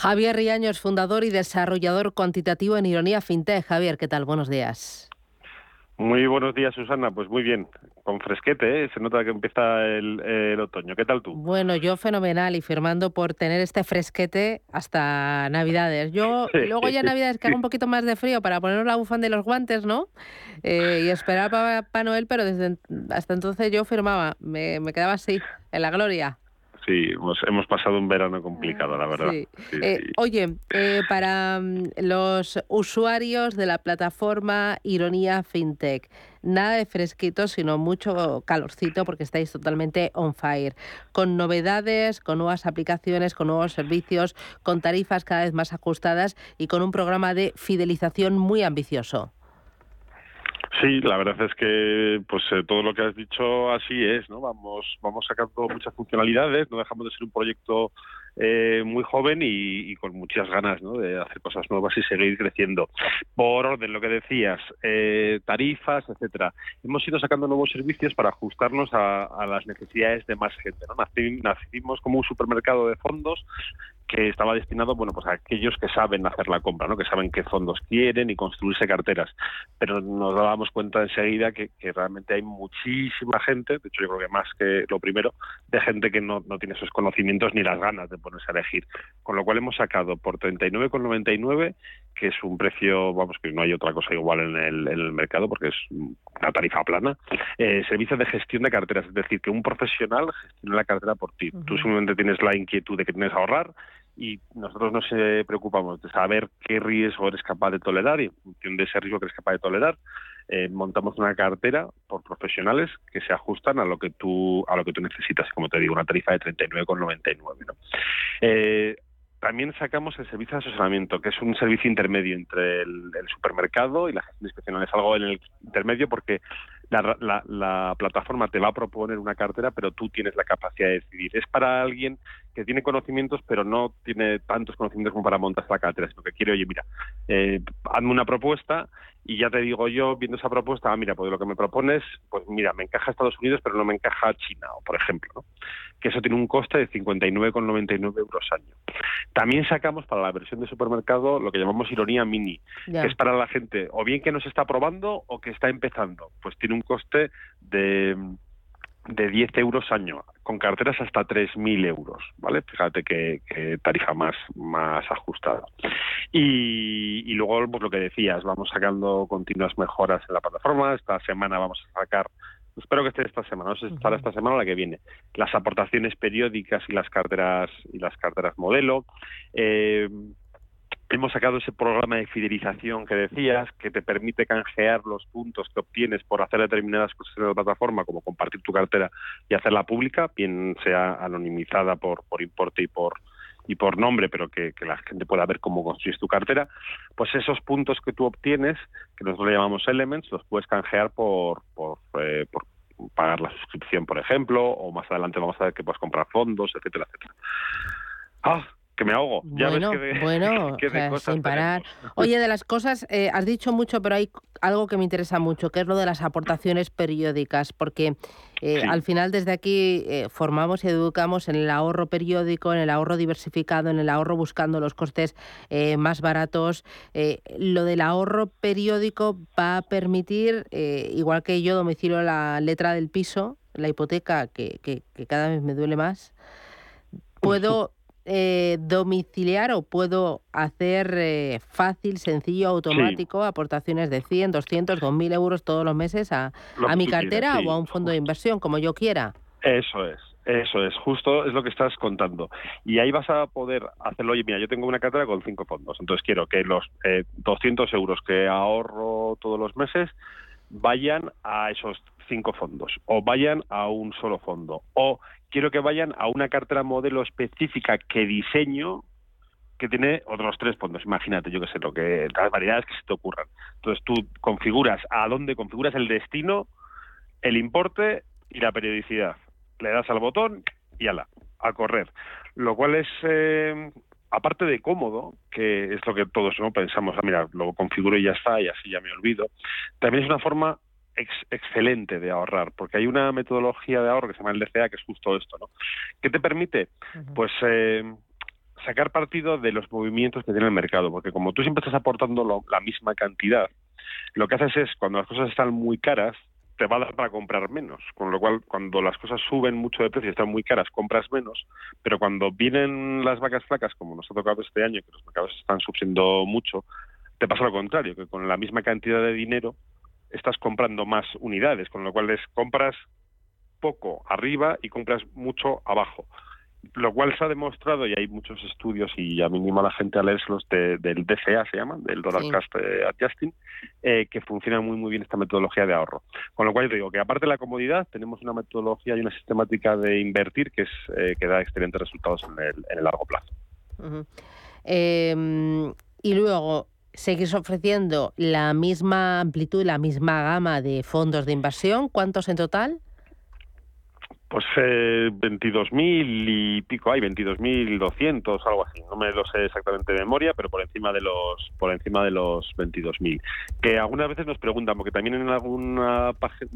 Javier Riaños, fundador y desarrollador cuantitativo en Ironía FinTech. Javier, ¿qué tal? Buenos días. Muy buenos días, Susana. Pues muy bien, con fresquete, ¿eh? se nota que empieza el, otoño. ¿Qué tal tú? Bueno, yo fenomenal y firmando por tener este fresquete hasta Navidades. Yo luego ya Navidades que haga un poquito más de frío para ponernos la bufanda y los guantes, ¿no? Eh, y esperar para Papá Noel, pero desde hasta entonces yo firmaba, me, me quedaba así, en la gloria. Sí, hemos, pasado un verano complicado, la verdad. Eh, oye, eh, para mm, los usuarios de la plataforma Ironía FinTech, nada de fresquito, sino mucho calorcito porque estáis totalmente on fire, con novedades, con nuevas aplicaciones, con nuevos servicios, con tarifas cada vez más ajustadas y con un programa de fidelización muy ambicioso. Sí, la verdad es que pues eh, todo lo que has dicho así es, ¿no? Vamos vamos sacando muchas funcionalidades, no dejamos de ser un proyecto eh, muy joven y, con muchas ganas ¿no? de hacer cosas nuevas y seguir creciendo. Por orden, lo que decías, eh, tarifas, etcétera. Hemos ido sacando nuevos servicios para ajustarnos a, las necesidades de más gente. ¿no? Nacimos como un supermercado de fondos que estaba destinado bueno pues a aquellos que saben hacer la compra no que saben qué fondos quieren y construirse carteras pero nos dábamos cuenta enseguida que, realmente hay muchísima gente de hecho yo creo que más que lo primero de gente que no, no tiene esos conocimientos ni las ganas de ponerse a elegir. Con lo cual hemos sacado por 39,99 que es un precio vamos que no hay otra cosa igual en el, en el mercado porque es una tarifa plana eh, servicio de gestión de carteras. Es decir que un profesional gestione la cartera por ti. Tú simplemente tienes la inquietud de que tienes que ahorrar y nosotros nos preocupamos de saber qué riesgo eres capaz de tolerar y en función de ese riesgo que eres capaz de tolerar eh, montamos una cartera por profesionales que se ajustan a lo que tú a lo que tú necesitas como te digo una tarifa de 39,99 ¿no? eh, también sacamos el servicio de asesoramiento, que es un servicio intermedio entre el, supermercado y la gestión. Es algo en el intermedio porque La, la, la, plataforma te va a proponer una cartera, pero tú tienes la capacidad de decidir. Es para alguien que tiene conocimientos, pero no tiene tantos conocimientos como para montar la cartera, sino que quiere, oye, mira, eh, hazme una propuesta y ya te digo yo, viendo esa propuesta, ah, mira, pues lo que me propones, pues mira, me encaja Estados Unidos, pero no me encaja China, por ejemplo, ¿no? que eso tiene un coste de 59,99 euros año. También sacamos para la versión de supermercado lo que llamamos ironía mini, que es para la gente o bien que nos está probando o que está empezando, pues tiene un coste de de 10 euros año, con carteras hasta 3.000 euros, ¿vale? Fíjate qué, tarifa más, más ajustada. Y, luego, pues lo que decías, vamos sacando continuas mejoras en la plataforma. Esta semana vamos a sacar, espero que esté esta semana, no sé si estará esta semana o la que viene, las aportaciones periódicas y las carteras y las carteras modelo. Eh, Hemos sacado ese programa de fidelización que decías, que te permite canjear los puntos que obtienes por hacer determinadas cosas en la plataforma, como compartir tu cartera y hacerla pública, bien sea anonimizada por, por importe y por, y por nombre, pero que, la gente pueda ver cómo construyes tu cartera, pues esos puntos que tú obtienes, que nosotros llamamos elements, los puedes canjear por, por, eh, por pagar la suscripción, por ejemplo, o más adelante vamos a ver que puedes comprar fondos, etcétera, etcétera. Me ahogo. Ya bueno, ves que bueno, sin parar. Oye, de las cosas, eh, has dicho mucho, pero hay algo que me interesa mucho, que es lo de las aportaciones periódicas, porque eh, al final desde aquí eh, formamos y educamos en el ahorro periódico, en el ahorro diversificado, en el ahorro buscando los costes más baratos. lo del ahorro periódico va a permitir, igual que yo domicilio la letra del piso, la hipoteca, que, que, que cada vez me duele más, puedo eh, domiciliar o puedo hacer eh, fácil, sencillo, automático aportaciones de 100, 200, 2.000 euros todos los meses a, a mi cartera o a un fondo de inversión, como yo quiera. Eso es. Eso es, justo es lo que estás contando. Y ahí vas a poder hacerlo. Oye, mira, yo tengo una cartera con cinco fondos, entonces quiero que los eh, 200 euros que ahorro todos los meses vayan a esos cinco fondos o vayan a un solo fondo o quiero que vayan a una cartera modelo específica que diseño que tiene otros tres fondos. Imagínate, yo qué sé, lo que las variedades que se te ocurran. Entonces tú configuras a dónde configuras el destino, el importe y la periodicidad. Le das al botón y ala, a correr. Lo cual es, eh, aparte de cómodo, que es lo que todos no pensamos, ah, mira, lo configuro y ya está, y así ya me olvido, también es una forma excelente de ahorrar, porque hay una metodología de ahorro que se llama el DCA, que es justo esto, ¿no? ¿Qué te permite? Pues eh, sacar partido de los movimientos que tiene el mercado, porque como tú siempre estás aportando la misma cantidad, lo que haces es, cuando las cosas están muy caras, te va a dar para comprar menos, con lo cual cuando las cosas suben mucho de precio y están muy caras, compras menos, pero cuando vienen las vacas flacas, como nos ha tocado este año, que los mercados están subiendo mucho, te pasa lo contrario, que con la misma cantidad de dinero estás comprando más unidades, con lo cual les compras poco arriba y compras mucho abajo. Lo cual se ha demostrado, y hay muchos estudios, y a mí animo a la gente a leerlos, del DCA, se llama, del Dollar Cost eh, Adjusting, eh, que funciona muy muy bien esta metodología de ahorro. Con lo cual yo digo que aparte de la comodidad, tenemos una metodología y una sistemática de invertir que, es, eh, que da excelentes resultados en el, en el largo plazo. Em, y luego, seguís ofreciendo la misma amplitud, la misma gama de fondos de inversión. ¿Cuántos en total? Pues eh, 22.000 y pico hay, 22.200, algo así. No me lo sé exactamente de memoria, pero por encima de los por encima de los 22.000. Que algunas veces nos preguntan, porque también en alguna página,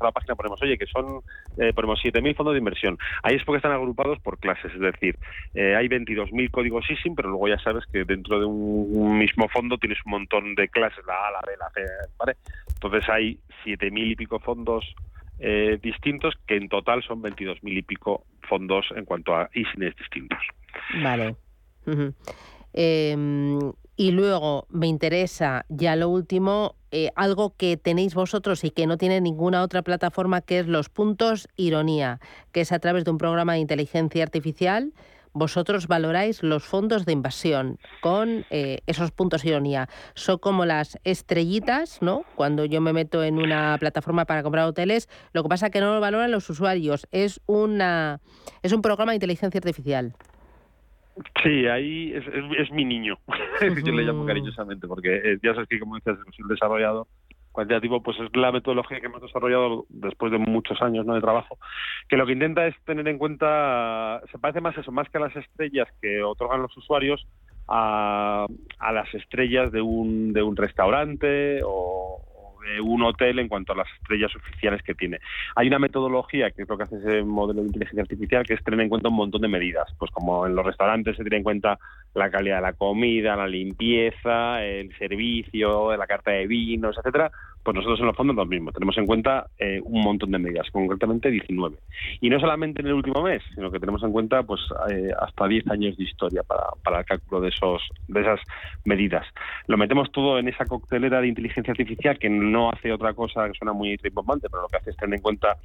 la página ponemos, oye, que son, eh, ponemos 7.000 fondos de inversión. Ahí es porque están agrupados por clases, es decir, eh, hay 22.000 códigos ISIN, pero luego ya sabes que dentro de un, mismo fondo tienes un montón de clases, la A, la B, la C, ¿vale? Entonces hay 7.000 y pico fondos eh, distintos, que en total son 22.000 y pico fondos en cuanto a ISINES distintos. Vale. Em, y luego me interesa ya lo último, eh, algo que tenéis vosotros y que no tiene ninguna otra plataforma, que es los puntos ironía, que es a través de un programa de inteligencia artificial vosotros valoráis los fondos de inversión con eh, esos puntos ironía. Son como las estrellitas, ¿no? Cuando yo me meto en una plataforma para comprar hoteles, lo que pasa es que no lo valoran los usuarios. Es, una, es un programa de inteligencia artificial. Sí, ahí es, mi niño, yo le llamo cariñosamente, porque eh, ya sabes que como dices, es un desarrollador cuantitativo, pues es la metodología que hemos desarrollado después de muchos años ¿no? de trabajo, que lo que intenta es tener en cuenta, se parece más eso, más que a las estrellas que otorgan los usuarios, a, a las estrellas de un, de un restaurante o, de un hotel en cuanto a las estrellas oficiales que tiene. Hay una metodología que es lo que hace ese modelo de inteligencia artificial, que es tener en cuenta un montón de medidas. Pues como en los restaurantes se tiene en cuenta la calidad de la comida, la limpieza, el servicio, la carta de vinos, etcétera, pues nosotros en los fondos lo mismo. Tenemos en cuenta eh, un montón de medidas, concretamente 19. Y no solamente en el último mes, sino que tenemos en cuenta pues eh, hasta 10 años de historia para, para el cálculo de esos de esas medidas. Lo metemos todo en esa coctelera de inteligencia artificial que no hace otra cosa que suena muy rimbombante, pero lo que hace es tener en cuenta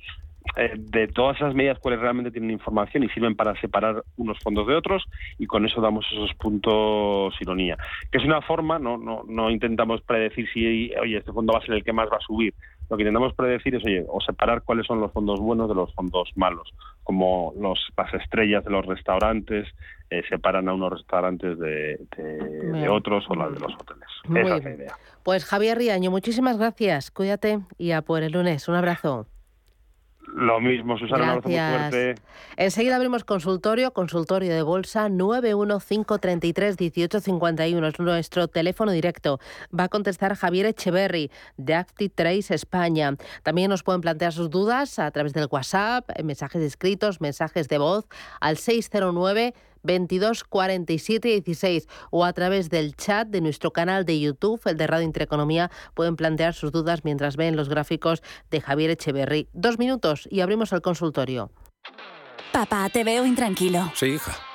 eh, de todas esas medidas cuáles realmente tienen información y sirven para separar unos fondos de otros y con eso damos esos puntos ironía. Que es una forma, no, no, no intentamos predecir si, oye, este fondo va a ser el que más va a subir. Lo que intentamos predecir es, oye, o separar cuáles son los fondos buenos de los fondos malos, como los, las estrellas de los restaurantes eh, separan a unos restaurantes de, de, otros o las de los hoteles. Esa es la idea. Pues Javier Riaño, muchísimas gracias. Cuídate y a por el lunes. Un abrazo. Lo mismo, Susana, Gracias. un abrazo muy fuerte. Enseguida abrimos consultorio, consultorio de bolsa 915331851 es nuestro teléfono directo. Va a contestar Javier Echeverry de Active Trace España. También nos pueden plantear sus dudas a través del WhatsApp, en mensajes escritos, mensajes de voz al 609 22 47 16 o a través del chat de nuestro canal de YouTube, el de Radio Intereconomía, pueden plantear sus dudas mientras ven los gráficos de Javier Echeverry. Dos minutos y abrimos el consultorio. Papá, te veo intranquilo. Sí, hija.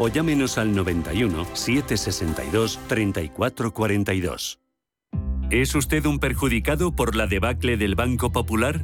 o llámenos al 91 762 3442. ¿Es usted un perjudicado por la debacle del Banco Popular?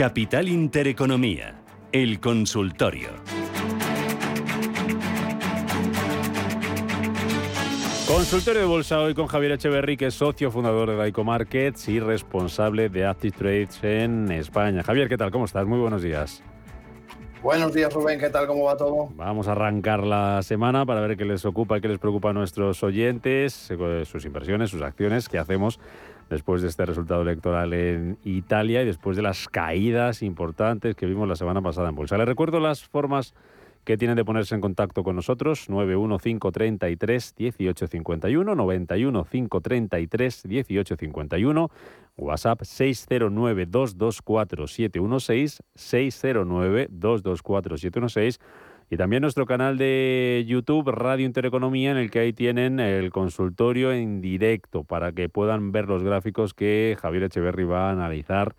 Capital Intereconomía, el consultorio. Consultorio de bolsa hoy con Javier Echeverry, que es socio fundador de Daico Markets y responsable de Active Trades en España. Javier, ¿qué tal? ¿Cómo estás? Muy buenos días. Buenos días, Rubén. ¿Qué tal? ¿Cómo va todo? Vamos a arrancar la semana para ver qué les ocupa y qué les preocupa a nuestros oyentes, eh, sus inversiones, sus acciones, qué hacemos después de este resultado electoral en Italia y después de las caídas importantes que vimos la semana pasada en bolsa. Les recuerdo las formas que tienen de ponerse en contacto con nosotros, 91533 1851, 91533 1851, WhatsApp 609 224 716, 609 224 716 y también nuestro canal de YouTube Radio Intereconomía en el que ahí tienen el consultorio en directo para que puedan ver los gráficos que Javier Echeverry va a analizar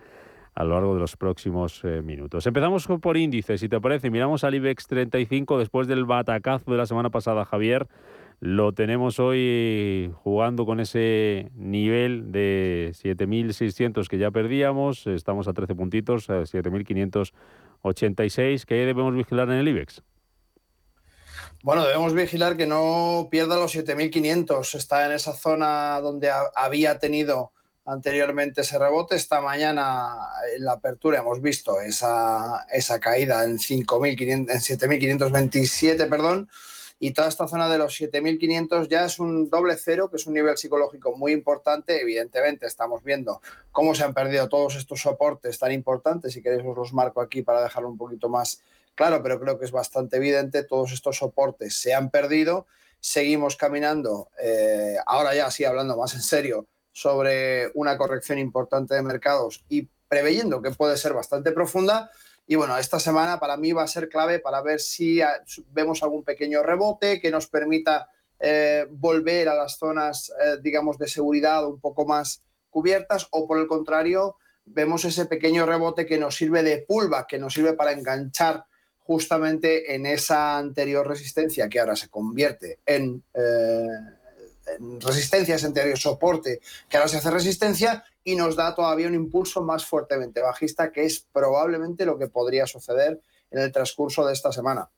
a lo largo de los próximos eh, minutos. Empezamos por índices, si te parece. Miramos al IBEX 35 después del batacazo de la semana pasada, Javier. Lo tenemos hoy jugando con ese nivel de 7.600 que ya perdíamos. Estamos a 13 puntitos, a 7.586. ¿Qué debemos vigilar en el IBEX? Bueno, debemos vigilar que no pierda los 7.500. Está en esa zona donde había tenido anteriormente ese rebote. Esta mañana en la apertura hemos visto esa, esa caída en, 5.500, en 7.527, perdón. Y toda esta zona de los 7.500 ya es un doble cero, que es un nivel psicológico muy importante. Evidentemente, estamos viendo cómo se han perdido todos estos soportes tan importantes. Si queréis, os los marco aquí para dejarlo un poquito más claro, pero creo que es bastante evidente, todos estos soportes se han perdido, seguimos caminando, eh, ahora ya sí hablando más en serio, sobre una corrección importante de mercados y preveyendo que puede ser bastante profunda. Y bueno, esta semana para mí va a ser clave para ver si vemos algún pequeño rebote que nos permita eh, volver a las zonas, eh, digamos, de seguridad un poco más cubiertas o por el contrario, vemos ese pequeño rebote que nos sirve de pullback, que nos sirve para enganchar justamente en esa anterior resistencia que ahora se convierte en, eh, resistencia, ese anterior soporte que ahora se hace resistencia y nos da todavía un impulso más fuertemente bajista que es probablemente lo que podría suceder en el transcurso de esta semana.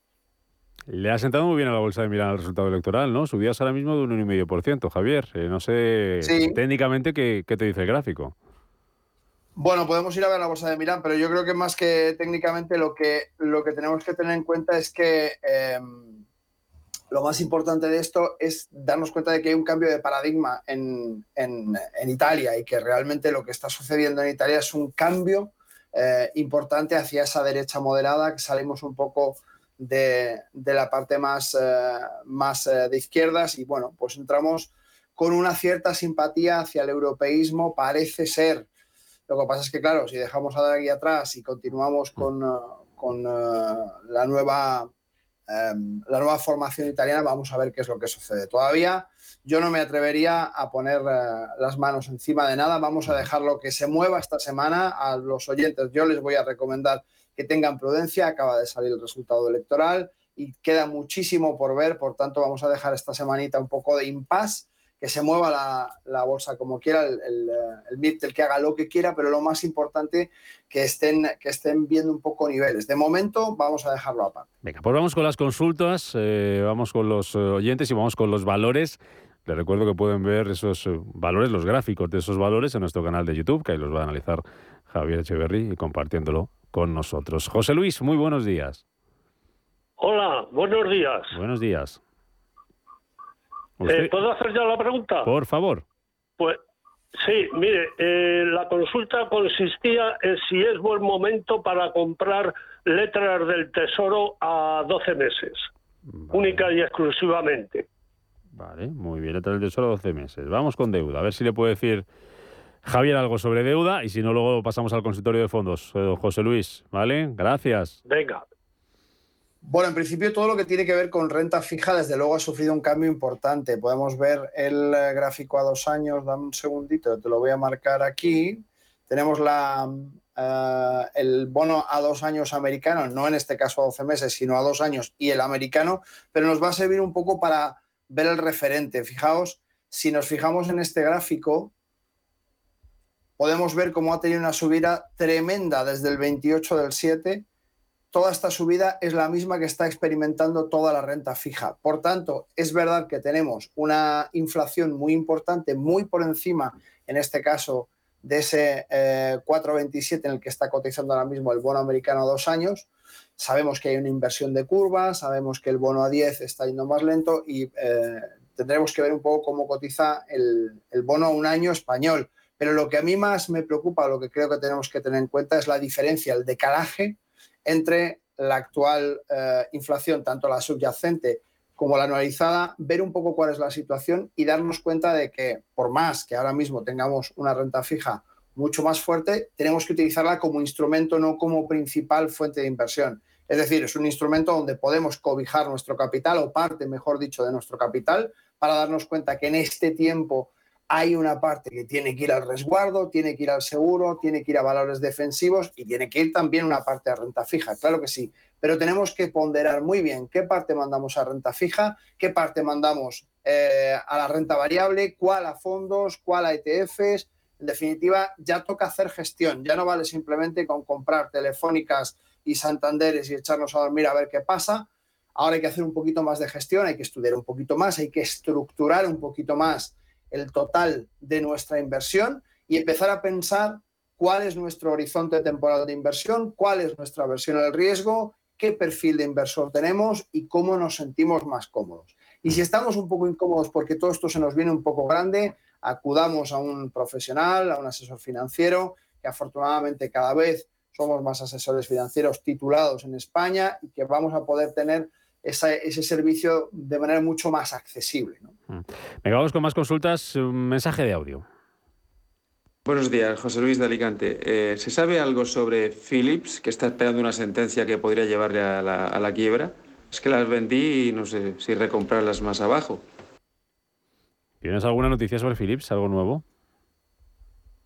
Le ha sentado muy bien a la bolsa de Milán el resultado electoral, ¿no? Subías ahora mismo de un 1,5%, Javier. Eh, no sé técnicamente qué, qué te dice el gráfico. Bueno, podemos ir a ver la bolsa de Milán, pero yo creo que más que técnicamente lo que, lo que tenemos que tener en cuenta es que em, lo más importante de esto es darnos cuenta de que hay un cambio de paradigma en, Italia y que realmente lo que está sucediendo en Italia es un cambio eh, importante hacia esa derecha moderada, que salimos un poco de, la parte más, eh, más eh, de izquierdas y bueno, pues entramos con una cierta simpatía hacia el europeísmo, parece ser lo que pasa es que, claro, si dejamos a Draghi atrás y continuamos mm. con, uh, con uh, la, nueva, em, la nueva formación italiana, vamos a ver qué es lo que sucede. Todavía yo no me atrevería a poner uh, las manos encima de nada. Vamos a dejarlo que se mueva esta semana. A los oyentes yo les voy a recomendar que tengan prudencia. Acaba de salir el resultado electoral y queda muchísimo por ver. Por tanto, vamos a dejar esta semanita un poco de impasse que se mueva la, bolsa como quiera, el, el, el que haga lo que quiera, pero lo más importante que estén, que estén viendo un poco niveles. De momento vamos a dejarlo aparte. Venga, pues vamos con las consultas, eh, vamos con los oyentes y vamos con los valores. Les recuerdo que pueden ver esos eh, valores, los gráficos de esos valores en nuestro canal de YouTube, que ahí los va a analizar Javier Echeverry y compartiéndolo con nosotros. José Luis, muy buenos días. Hola, buenos días. Buenos días. Eh, ¿Puedo hacer ya la pregunta? Por favor. Pues sí, mire, eh, la consulta consistía en si es buen momento para comprar letras del Tesoro a 12 meses, única y exclusivamente. Vale, muy bien, letras del Tesoro a 12 meses. Vamos con deuda, a ver si le puede decir Javier algo sobre deuda y si no, luego pasamos al consultorio de fondos. Eh, José Luis, ¿vale? Gracias. Venga, bueno, en principio todo lo que tiene que ver con renta fija, desde luego ha sufrido un cambio importante. Podemos ver el eh, gráfico a dos años, dame un segundito, te lo voy a marcar aquí. Tenemos eh, el bono a dos años americano, no en este caso a 12 meses, sino a dos años, y el americano, pero nos va a servir un poco para ver el referente. Fijaos, si nos fijamos en este gráfico, podemos ver cómo ha tenido una subida tremenda desde el 28 del 7 toda esta subida es la misma que está experimentando toda la renta fija. Por tanto, es verdad que tenemos una inflación muy importante, muy por encima, en este caso, de ese 4,27 eh, en el que está cotizando ahora mismo el bono americano a dos años. Sabemos que hay una inversión de curva, sabemos que el bono a 10 está yendo más lento y eh, tendremos que ver un poco cómo cotiza el, el bono a un año español. Pero lo que a mí más me preocupa, lo que creo que tenemos que tener en cuenta es la diferencia, el decalaje entre la actual eh, inflación, tanto la subyacente como la anualizada, ver un poco cuál es la situación y darnos cuenta de que por más que ahora mismo tengamos una renta fija mucho más fuerte, tenemos que utilizarla como instrumento, no como principal fuente de inversión. Es decir, es un instrumento donde podemos cobijar nuestro capital o parte, mejor dicho, de nuestro capital para darnos cuenta que en este tiempo hay una parte que tiene que ir al resguardo, tiene que ir al seguro, tiene que ir a valores defensivos y tiene que ir también una parte a renta fija, claro que sí, pero tenemos que ponderar muy bien qué parte mandamos a renta fija, qué parte mandamos eh, a la renta variable, cuál a fondos, cuál a ETFs. En definitiva, ya toca hacer gestión, ya no vale simplemente con comprar telefónicas y Santanderes y echarnos a dormir a ver qué pasa. Ahora hay que hacer un poquito más de gestión, hay que estudiar un poquito más, hay que estructurar un poquito más el total de nuestra inversión y empezar a pensar cuál es nuestro horizonte temporal de inversión, cuál es nuestra versión al riesgo, qué perfil de inversor tenemos y cómo nos sentimos más cómodos. Y si estamos un poco incómodos porque todo esto se nos viene un poco grande, acudamos a un profesional, a un asesor financiero, que afortunadamente cada vez somos más asesores financieros titulados en España y que vamos a poder tener ese servicio de manera mucho más accesible. ¿no? Mm. Venga, vamos con más consultas. Un mensaje de audio. Buenos días, José Luis de Alicante. Eh, ¿Se sabe algo sobre Philips, que está esperando una sentencia que podría llevarle a la, quiebra? Es que las vendí y no sé si recomprarlas más abajo. ¿Tienes alguna noticia sobre Philips, algo nuevo?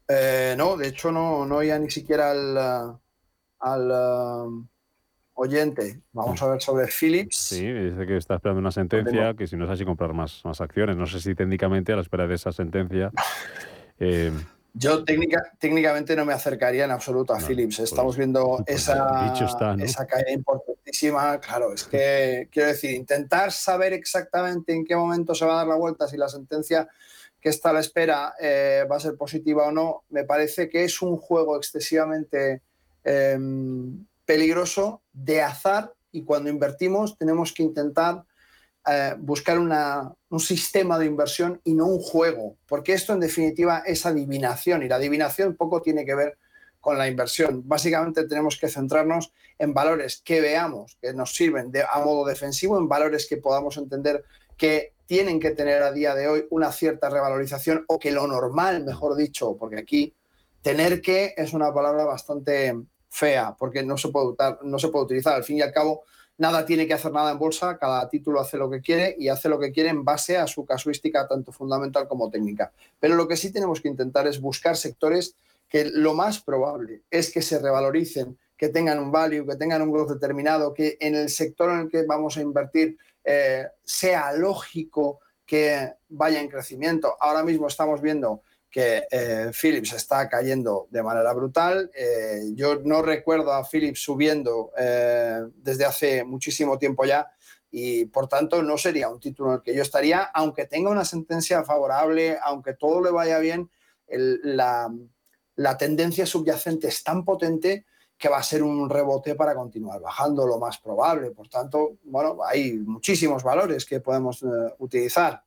Eh, no, de hecho no, no ya ni siquiera al, al oyente. Vamos a ver sobre Philips. Sí, dice que está esperando una sentencia, que si no es así comprar más, más acciones. No sé si técnicamente a la espera de esa sentencia... Eh, yo técnica, técnicamente no me acercaría en absoluto a Philips. Pues, Estamos viendo pues, esa, esa caída importantísima. Claro, es que quiero decir, intentar saber exactamente en qué momento se va a dar la vuelta, si la sentencia que está a la espera eh, va a ser positiva o no, me parece que es un juego excesivamente em, peligroso de azar y cuando invertimos tenemos que intentar eh, buscar un sistema de inversión y no un juego, porque esto en definitiva es adivinación y la adivinación poco tiene que ver con la inversión. Básicamente tenemos que centrarnos en valores que veamos que nos sirven a modo defensivo, en valores que podamos entender que tienen que tener a día de hoy una cierta revalorización o que lo normal, mejor dicho, porque aquí tener que es una palabra bastante fea, porque no se puede, no se puede utilizar. Al fin y al cabo, nada tiene que hacer nada en bolsa, cada título hace lo que quiere y hace lo que quiere en base a su casuística tanto fundamental como técnica. Pero lo que sí tenemos que intentar es buscar sectores que lo más probable es que se revaloricen, que tengan un value, que tengan un growth determinado, que en el sector en el que vamos a invertir eh, sea lógico que vaya en crecimiento. Ahora mismo estamos viendo que eh, Philips está cayendo de manera brutal. Eh, yo no recuerdo a Philips subiendo eh, desde hace muchísimo tiempo ya y por tanto no sería un título en el que yo estaría, aunque tenga una sentencia favorable, aunque todo le vaya bien, la, la tendencia subyacente es tan potente que va a ser un rebote para continuar bajando, lo más probable. Por tanto, bueno, hay muchísimos valores que podemos utilizar.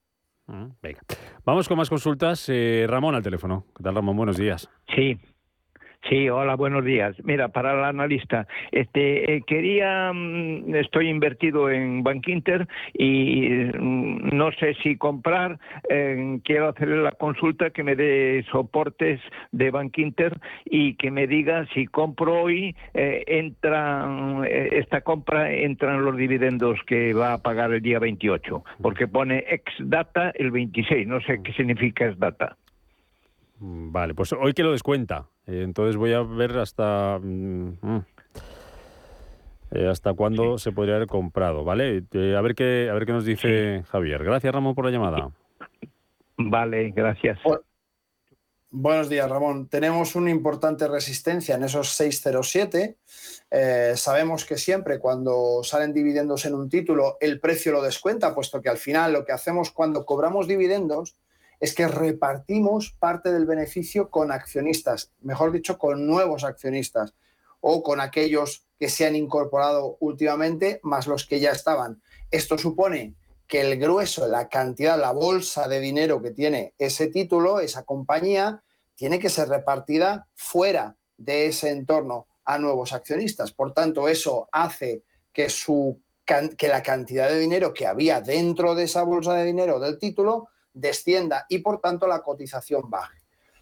Venga. Vamos con más consultas. Eh, Ramón al teléfono. ¿Qué tal, Ramón? Buenos días. Sí, Sí, hola, buenos días. Mira, para el analista, este, eh, quería, mm, estoy invertido en Bank Inter y mm, no sé si comprar, quiero hacerle la consulta que me dé soportes de Bank Inter y que me diga si compro hoy, eh, entra, eh, esta compra entran los dividendos que va a pagar el día 28, porque pone ex data el 26, no sé qué significa ex data. Mm, vale, pues hoy que lo descuenta. Eh, entonces voy a ver hasta... Mm, mm, eh, hasta cuándo se podría haber comprado, ¿vale? Eh, a ver qué a ver qué nos dice Javier. Gracias Ramón por la llamada. Vale, gracias. Buenos días, Ramón. Tenemos una importante resistencia en esos 607. sabemos que siempre cuando salen dividendos en un título, el precio lo descuenta, puesto que al final lo que hacemos cuando cobramos dividendos es que repartimos parte del beneficio con accionistas, mejor dicho, con nuevos accionistas o con aquellos que se han incorporado últimamente, más los que ya estaban. Esto supone que el grueso, la cantidad, la bolsa de dinero que tiene ese título, esa compañía, tiene que ser repartida fuera de ese entorno. a nuevos accionistas. Por tanto, eso hace que, la cantidad de dinero que había dentro de esa bolsa de dinero del título descienda y por tanto la cotización baje.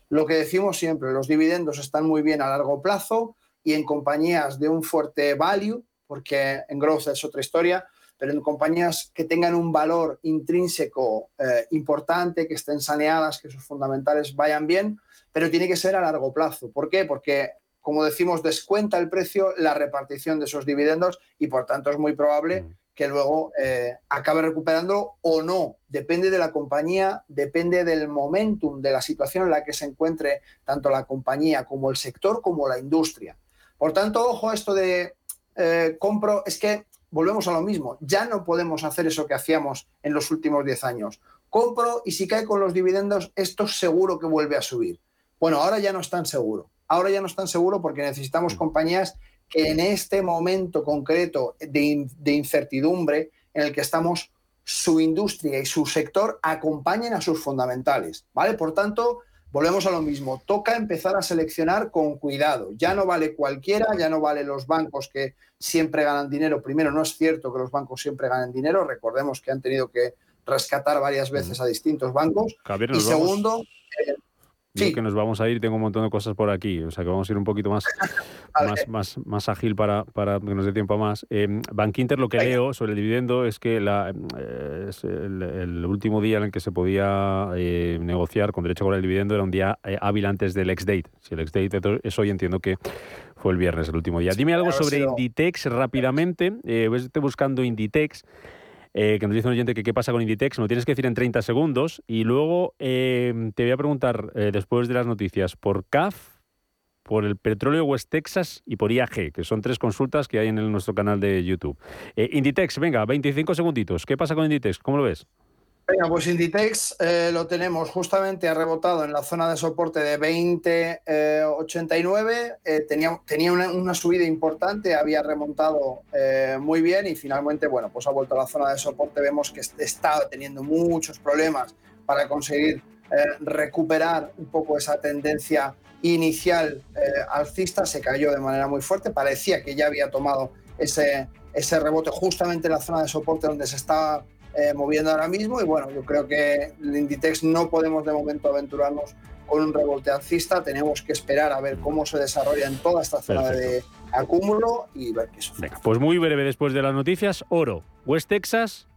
Lo que decimos siempre, los dividendos están muy bien a largo plazo y en compañías de un fuerte value, porque en growth es otra historia, pero en compañías que tengan un valor intrínseco eh, importante, que estén saneadas, que sus fundamentales vayan bien, pero tiene que ser a largo plazo. ¿Por qué? Porque, como decimos, descuenta el precio la repartición de esos dividendos y por tanto es muy probable mm. Que luego eh, acabe recuperando o no. Depende de la compañía, depende del momentum, de la situación en la que se encuentre tanto la compañía como el sector como la industria. Por tanto, ojo a esto de eh, compro, es que volvemos a lo mismo, ya no podemos hacer eso que hacíamos en los últimos 10 años. Compro y si cae con los dividendos, esto seguro que vuelve a subir. Bueno, ahora ya no es tan seguro. Ahora ya no es tan seguro porque necesitamos mm. compañías que en este momento concreto de, de incertidumbre en el que estamos, su industria y su sector acompañen a sus fundamentales. ¿Vale? Por tanto, volvemos a lo mismo. Toca empezar a seleccionar con cuidado. Ya no vale cualquiera, ya no vale los bancos que siempre ganan dinero. Primero, no es cierto que los bancos siempre ganen dinero. Recordemos que han tenido que rescatar varias veces a distintos bancos. y segundo, eh, Sí. que nos vamos a ir, tengo un montón de cosas por aquí, o sea que vamos a ir un poquito más, más, más, más, ágil para, para, que nos dé tiempo a más. Eh, Bank Inter, lo que leo sobre el dividendo es que la, eh, es el, último día en el que se podía eh, negociar con derecho a cobrar el dividendo era un día eh, hábil antes del ex-date. Si el ex-date es hoy, entiendo que fue el viernes el último día. Dime algo sobre Inditex rápidamente. estoy buscando Inditex. Eh, que nos dice un oyente que qué pasa con Inditex, lo tienes que decir en 30 segundos. Y luego eh, te voy a preguntar, eh, después de las noticias, por CAF, por el petróleo West Texas y por IAG, que son tres consultas que hay en nuestro canal de YouTube. Inditex, venga, 25 segunditos. ¿Qué pasa con Inditex? ¿Cómo lo ves? Venga, pues Inditex eh, lo tenemos justamente, ha rebotado en la zona de soporte de 20,89. Eh, eh, tenía tenía una, subida importante, había remontado muy bien y finalmente, bueno, pues ha vuelto a la zona de soporte. Vemos que está teniendo muchos problemas para conseguir recuperar un poco esa tendencia inicial alcista. Se cayó de manera muy fuerte, parecía que ya había tomado ese, ese rebote justamente en la zona de soporte donde se estaba eh, moviendo ahora mismo. Y bueno, yo creo que el Inditex no podemos de momento aventurarnos con un rebote alcista, tenemos que esperar a ver cómo se desarrolla en toda esta zona de acúmulo y ver qué sucede. pues muy breve después de las noticias, oro, West Texas